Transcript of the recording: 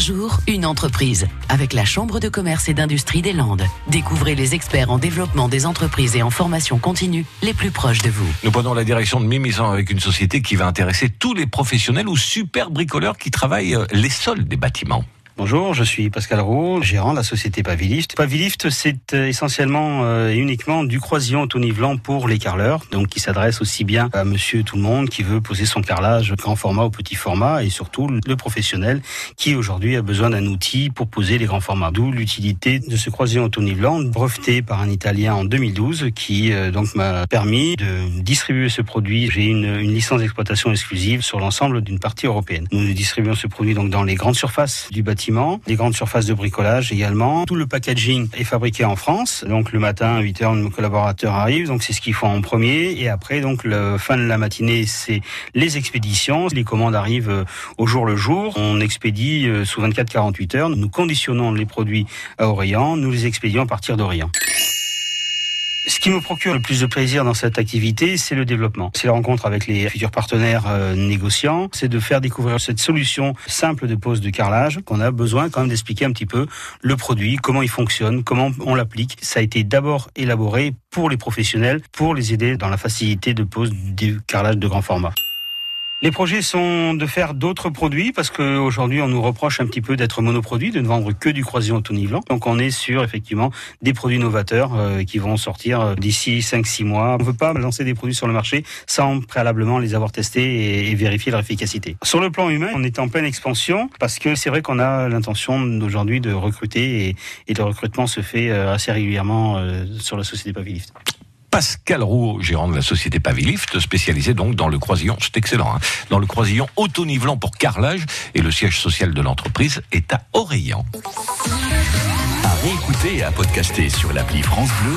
jour, une entreprise. Avec la Chambre de commerce et d'industrie des Landes. Découvrez les experts en développement des entreprises et en formation continue les plus proches de vous. Nous prenons la direction de Mimisan avec une société qui va intéresser tous les professionnels ou super bricoleurs qui travaillent euh, les sols des bâtiments. Bonjour, je suis Pascal Roux, gérant de la société Pavilift. Pavilift, c'est euh, essentiellement euh, et uniquement du croisillon auto-nivelant pour les carleurs, donc qui s'adresse aussi bien à monsieur tout le monde qui veut poser son carrelage grand format ou petit format et surtout le professionnel qui aujourd'hui a besoin d'un outil pour poser les grands formats. D'où l'utilité de ce croisillon auto-nivelant breveté par un Italien en 2012 qui euh, donc m'a permis de distribuer ce produit. J'ai une, une licence d'exploitation exclusive sur l'ensemble d'une partie européenne. Nous distribuons ce produit donc dans les grandes surfaces du bâtiment des grandes surfaces de bricolage également. Tout le packaging est fabriqué en France. Donc le matin à 8 heures, nos collaborateurs arrivent. Donc c'est ce qu'ils font en premier. Et après, donc fin de la matinée, c'est les expéditions. Les commandes arrivent euh, au jour le jour. On expédie euh, sous 24-48 heures. Nous conditionnons les produits à Orient. Nous les expédions à partir d'Orient. Ce qui me procure le plus de plaisir dans cette activité, c'est le développement. C'est la rencontre avec les futurs partenaires euh, négociants. C'est de faire découvrir cette solution simple de pose de carrelage qu'on a besoin quand même d'expliquer un petit peu le produit, comment il fonctionne, comment on l'applique. Ça a été d'abord élaboré pour les professionnels, pour les aider dans la facilité de pose du carrelage de grand format. Les projets sont de faire d'autres produits parce qu'aujourd'hui on nous reproche un petit peu d'être monoproduit, de ne vendre que du croisillon auto-nivelant. Donc on est sur effectivement des produits novateurs euh, qui vont sortir euh, d'ici 5-6 mois. On ne veut pas lancer des produits sur le marché sans préalablement les avoir testés et, vérifier leur efficacité. Sur le plan humain, on est en pleine expansion parce que c'est vrai qu'on a l'intention aujourd'hui de recruter et, et, le recrutement se fait euh, assez régulièrement sur la société Pavilift. Pascal Roux, gérant de la société Pavilift, spécialisé donc dans le croisillon, c'est excellent, hein, dans le croisillon auto-nivelant pour carrelage, et le siège social de l'entreprise est à Orléans. À réécouter et à podcaster sur l'appli France Bleu,